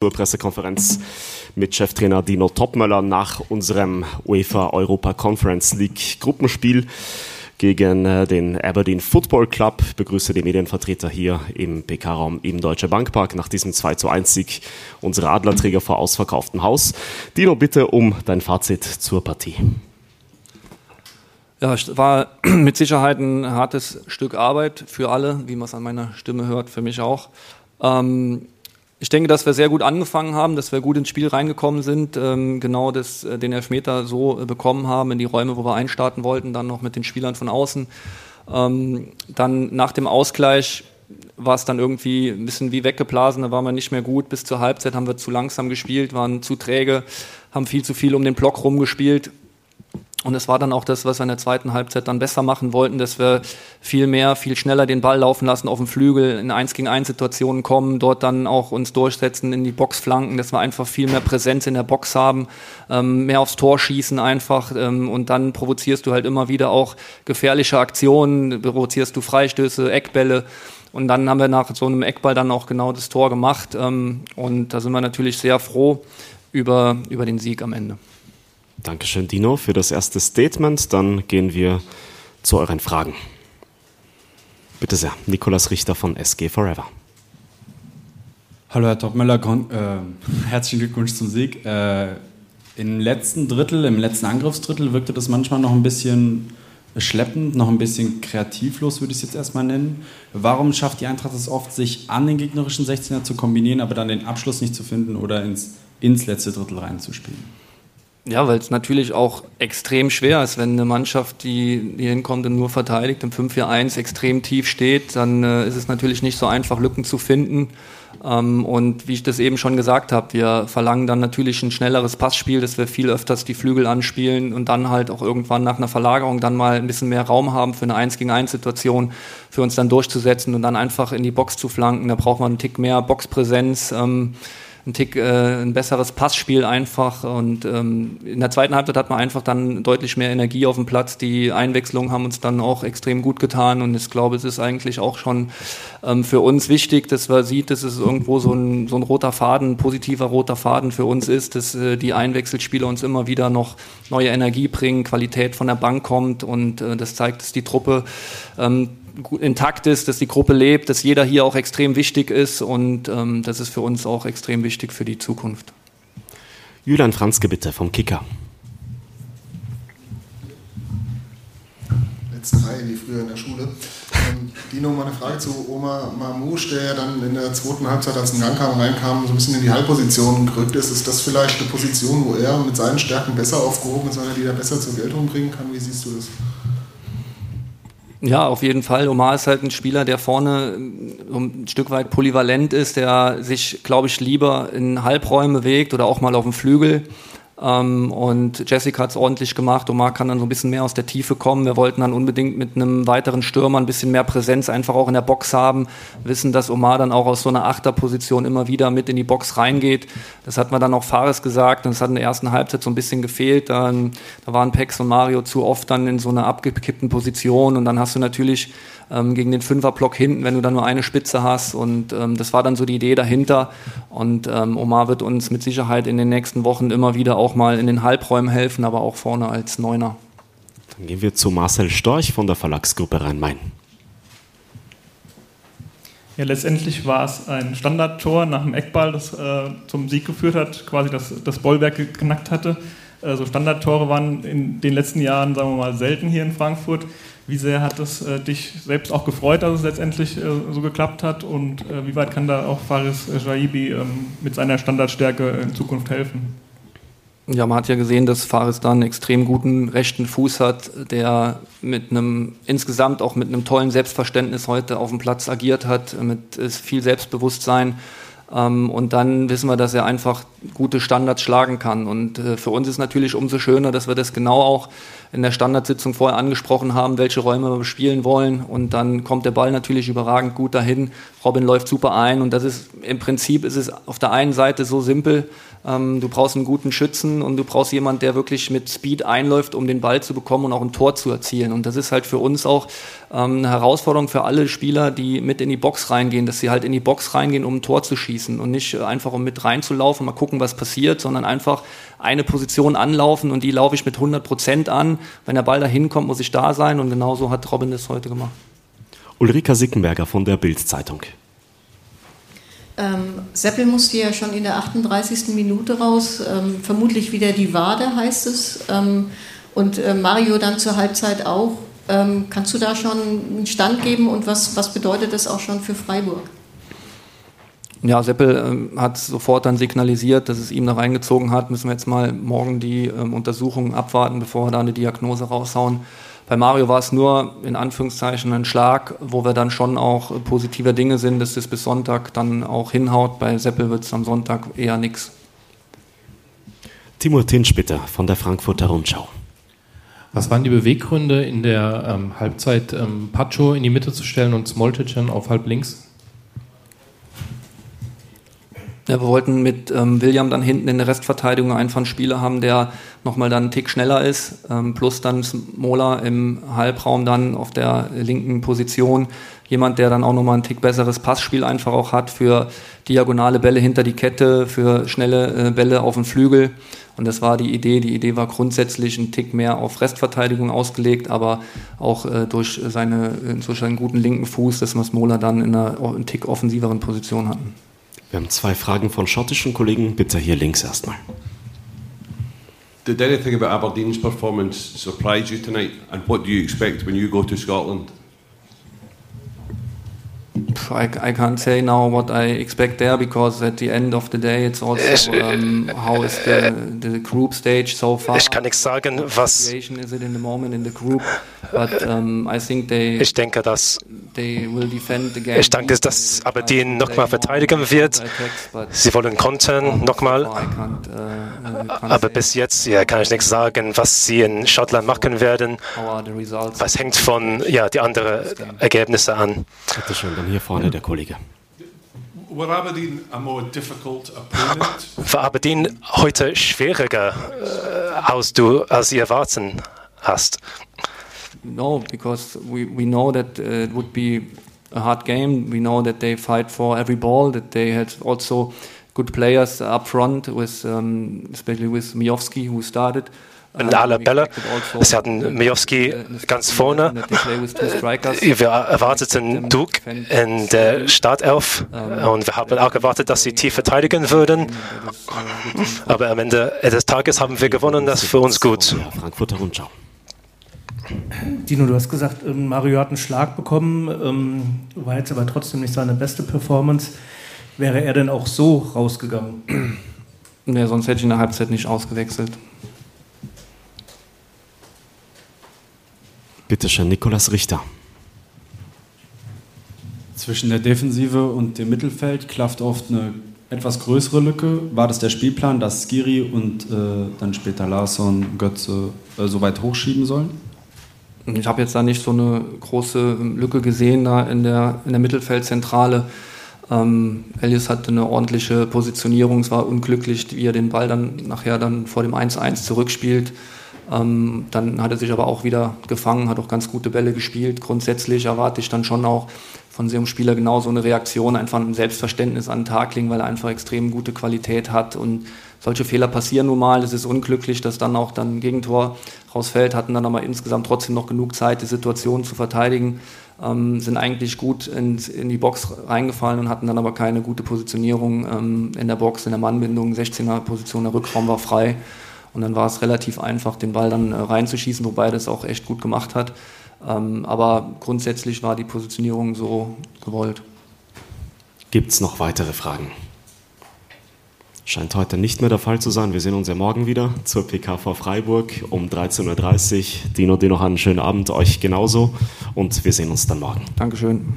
zur Pressekonferenz mit Cheftrainer Dino Topmöller nach unserem UEFA Europa Conference League Gruppenspiel gegen äh, den Aberdeen Football Club. Ich begrüße die Medienvertreter hier im PK-Raum im Deutsche Bankpark nach diesem 2 zu 1 Sieg unserer Adlerträger vor ausverkauftem Haus. Dino, bitte um dein Fazit zur Partie. Ja, es war mit Sicherheit ein hartes Stück Arbeit für alle, wie man es an meiner Stimme hört, für mich auch. Ähm, ich denke, dass wir sehr gut angefangen haben, dass wir gut ins Spiel reingekommen sind, ähm, genau das, äh, den Elfmeter so äh, bekommen haben in die Räume, wo wir einstarten wollten, dann noch mit den Spielern von außen. Ähm, dann nach dem Ausgleich war es dann irgendwie ein bisschen wie weggeblasen, da waren wir nicht mehr gut. Bis zur Halbzeit haben wir zu langsam gespielt, waren zu träge, haben viel zu viel um den Block rumgespielt. Und es war dann auch das, was wir in der zweiten Halbzeit dann besser machen wollten, dass wir viel mehr, viel schneller den Ball laufen lassen auf dem Flügel, in 1 gegen 1 Situationen kommen, dort dann auch uns durchsetzen in die Boxflanken, dass wir einfach viel mehr Präsenz in der Box haben, ähm, mehr aufs Tor schießen einfach ähm, und dann provozierst du halt immer wieder auch gefährliche Aktionen, provozierst du Freistöße, Eckbälle. Und dann haben wir nach so einem Eckball dann auch genau das Tor gemacht. Ähm, und da sind wir natürlich sehr froh über, über den Sieg am Ende. Dankeschön, Dino, für das erste Statement. Dann gehen wir zu euren Fragen. Bitte sehr, Nikolas Richter von SG Forever. Hallo Herr Topmöller, äh, herzlichen Glückwunsch zum Sieg. Äh, Im letzten Drittel, im letzten Angriffsdrittel wirkte das manchmal noch ein bisschen schleppend, noch ein bisschen kreativlos, würde ich es jetzt erstmal nennen. Warum schafft die Eintracht es oft, sich an den gegnerischen 16er zu kombinieren, aber dann den Abschluss nicht zu finden oder ins, ins letzte Drittel reinzuspielen? Ja, weil es natürlich auch extrem schwer ist, wenn eine Mannschaft, die hier hinkommt und nur verteidigt, im 5-4-1 extrem tief steht, dann äh, ist es natürlich nicht so einfach, Lücken zu finden. Ähm, und wie ich das eben schon gesagt habe, wir verlangen dann natürlich ein schnelleres Passspiel, dass wir viel öfters die Flügel anspielen und dann halt auch irgendwann nach einer Verlagerung dann mal ein bisschen mehr Raum haben für eine 1 gegen 1 Situation, für uns dann durchzusetzen und dann einfach in die Box zu flanken. Da braucht man einen Tick mehr Boxpräsenz. Ähm, ein Tick äh, ein besseres Passspiel einfach. Und ähm, in der zweiten Halbzeit hat man einfach dann deutlich mehr Energie auf dem Platz. Die Einwechslungen haben uns dann auch extrem gut getan. Und ich glaube, es ist eigentlich auch schon ähm, für uns wichtig, dass man sieht, dass es irgendwo so ein, so ein roter Faden, ein positiver roter Faden für uns ist, dass äh, die Einwechselspieler uns immer wieder noch neue Energie bringen, Qualität von der Bank kommt. Und äh, das zeigt, dass die Truppe ähm, intakt ist, dass die Gruppe lebt, dass jeder hier auch extrem wichtig ist und ähm, das ist für uns auch extrem wichtig für die Zukunft. Julian Franzke bitte vom Kicker. Letzte Reihe wie früher in der Schule. Ähm, Dino, mal eine Frage zu Oma Mamouche, der ja dann in der zweiten Halbzeit, als ein Gang kam, reinkam, so ein bisschen in die Halbposition gerückt ist. Ist das vielleicht eine Position, wo er mit seinen Stärken besser aufgehoben ist, weil er die da besser zur Geltung bringen kann? Wie siehst du das? Ja, auf jeden Fall. Omar ist halt ein Spieler, der vorne äh, ein Stück weit polyvalent ist, der sich, glaube ich, lieber in Halbräumen bewegt oder auch mal auf dem Flügel. Ähm, und Jessica hat es ordentlich gemacht. Omar kann dann so ein bisschen mehr aus der Tiefe kommen. Wir wollten dann unbedingt mit einem weiteren Stürmer ein bisschen mehr Präsenz einfach auch in der Box haben. Wissen, dass Omar dann auch aus so einer Achterposition immer wieder mit in die Box reingeht. Das hat man dann auch Fares gesagt und es hat in der ersten Halbzeit so ein bisschen gefehlt. Dann, da waren Pex und Mario zu oft dann in so einer abgekippten Position und dann hast du natürlich ähm, gegen den Fünferblock hinten, wenn du dann nur eine Spitze hast. Und ähm, das war dann so die Idee dahinter. Und ähm, Omar wird uns mit Sicherheit in den nächsten Wochen immer wieder auch mal in den Halbräumen helfen, aber auch vorne als Neuner. Dann gehen wir zu Marcel Storch von der Verlagsgruppe Rhein-Main. Ja, letztendlich war es ein Standardtor nach dem Eckball, das äh, zum Sieg geführt hat, quasi das, das Bollwerk geknackt hatte. Also Standardtore waren in den letzten Jahren, sagen wir mal, selten hier in Frankfurt. Wie sehr hat es äh, dich selbst auch gefreut, dass es letztendlich äh, so geklappt hat? Und äh, wie weit kann da auch Faris Jaibi ähm, mit seiner Standardstärke in Zukunft helfen? Ja, man hat ja gesehen, dass Faris da einen extrem guten rechten Fuß hat, der mit einem insgesamt auch mit einem tollen Selbstverständnis heute auf dem Platz agiert hat, mit viel Selbstbewusstsein. Ähm, und dann wissen wir, dass er einfach gute Standards schlagen kann. Und äh, für uns ist natürlich umso schöner, dass wir das genau auch in der Standardsitzung vorher angesprochen haben, welche Räume wir spielen wollen. Und dann kommt der Ball natürlich überragend gut dahin. Robin läuft super ein und das ist im Prinzip ist es auf der einen Seite so simpel. Ähm, du brauchst einen guten Schützen und du brauchst jemanden, der wirklich mit Speed einläuft, um den Ball zu bekommen und auch ein Tor zu erzielen. Und das ist halt für uns auch ähm, eine Herausforderung für alle Spieler, die mit in die Box reingehen, dass sie halt in die Box reingehen, um ein Tor zu schießen und nicht einfach um mit reinzulaufen, mal gucken, was passiert, sondern einfach eine Position anlaufen und die laufe ich mit 100 Prozent an. Wenn der Ball dahin kommt, muss ich da sein und genauso hat Robin das heute gemacht. Ulrika Sickenberger von der Bild-Zeitung. Ähm, Seppel musste ja schon in der 38. Minute raus, ähm, vermutlich wieder die Wade heißt es. Ähm, und äh, Mario dann zur Halbzeit auch. Ähm, kannst du da schon einen Stand geben und was, was bedeutet das auch schon für Freiburg? Ja, Seppel ähm, hat sofort dann signalisiert, dass es ihm da reingezogen hat. Müssen wir jetzt mal morgen die ähm, Untersuchungen abwarten, bevor wir da eine Diagnose raushauen. Bei Mario war es nur in Anführungszeichen ein Schlag, wo wir dann schon auch positiver Dinge sind, dass das bis Sonntag dann auch hinhaut. Bei Seppel wird es am Sonntag eher nichts. Timur Tinschbitter von der Frankfurter Rundschau. Was waren die Beweggründe in der ähm, Halbzeit, ähm, Pacho in die Mitte zu stellen und Smolticen auf halb links? Ja, wir wollten mit ähm, William dann hinten in der Restverteidigung einfach einen Spieler haben, der nochmal dann einen Tick schneller ist, ähm, plus dann Mola im Halbraum dann auf der linken Position. Jemand, der dann auch nochmal ein Tick besseres Passspiel einfach auch hat für diagonale Bälle hinter die Kette, für schnelle äh, Bälle auf den Flügel. Und das war die Idee. Die Idee war grundsätzlich ein Tick mehr auf Restverteidigung ausgelegt, aber auch äh, durch, seine, äh, durch seinen guten linken Fuß, dass wir Smola dann in einer einen Tick offensiveren Position hatten. Wir haben zwei Fragen von schottischen Kollegen. Bitte hier links erstmal. Did anything about Aberdeen's performance surprise you tonight? And what do you expect when you go to Scotland? I, I can't say now what I expect there because at the end of the day it's also ich, um, how is the, the group stage so far. Ich kann nichts sagen, was. Is it in the moment in the group, but um, I think they. Ich denke, dass. Ich denke, dass Aberdeen nochmal verteidigen wird. Sie wollen kontern nochmal. Uh, uh, Aber bis jetzt ja, kann ich nichts sagen, was sie in Schottland machen werden. Was hängt von ja die anderen Ergebnisse an. Bitte schön, dann hier vorne der Kollege. War Aberdeen heute schwieriger äh, als du als ihr erwarten hast? No, because we, we know that uh, it would be a hard game. We know that they fight for every ball, that they had also good players up front, with, um, especially with Miowski, who started in alle Bälle. Sie hatten Miowski ganz vorne. Wir erwarteten Duke in der Startelf und wir haben auch erwartet, dass sie tief verteidigen würden. Aber am Ende des Tages haben wir gewonnen, das ist für uns gut. Frankfurter Rundschau. Dino, du hast gesagt, ähm, Mario hat einen Schlag bekommen, ähm, war jetzt aber trotzdem nicht seine beste Performance. Wäre er denn auch so rausgegangen? Nee, sonst hätte ich in der Halbzeit nicht ausgewechselt. Bitte schön, Nikolas Richter. Zwischen der Defensive und dem Mittelfeld klafft oft eine etwas größere Lücke. War das der Spielplan, dass Skiri und äh, dann später Larsson, Götze äh, so weit hochschieben sollen? Ich habe jetzt da nicht so eine große Lücke gesehen da in der, in der Mittelfeldzentrale. Ähm, Elias hatte eine ordentliche Positionierung. Es war unglücklich, wie er den Ball dann nachher dann vor dem 1-1 zurückspielt. Ähm, dann hat er sich aber auch wieder gefangen, hat auch ganz gute Bälle gespielt. Grundsätzlich erwarte ich dann schon auch von so einem Spieler genau so eine Reaktion, einfach ein Selbstverständnis an den Tag legen, weil er einfach extrem gute Qualität hat und solche Fehler passieren nun mal. Es ist unglücklich, dass dann auch dann ein Gegentor rausfällt, hatten dann aber insgesamt trotzdem noch genug Zeit, die Situation zu verteidigen, ähm, sind eigentlich gut in, in, die Box reingefallen und hatten dann aber keine gute Positionierung ähm, in der Box, in der Mannbindung, 16er Position, der Rückraum war frei. Und dann war es relativ einfach, den Ball dann äh, reinzuschießen, wobei das auch echt gut gemacht hat. Ähm, aber grundsätzlich war die Positionierung so gewollt. Gibt es noch weitere Fragen? Scheint heute nicht mehr der Fall zu sein. Wir sehen uns ja morgen wieder zur PKV Freiburg um 13.30 Uhr. Dino, dir noch einen schönen Abend, euch genauso. Und wir sehen uns dann morgen. Dankeschön.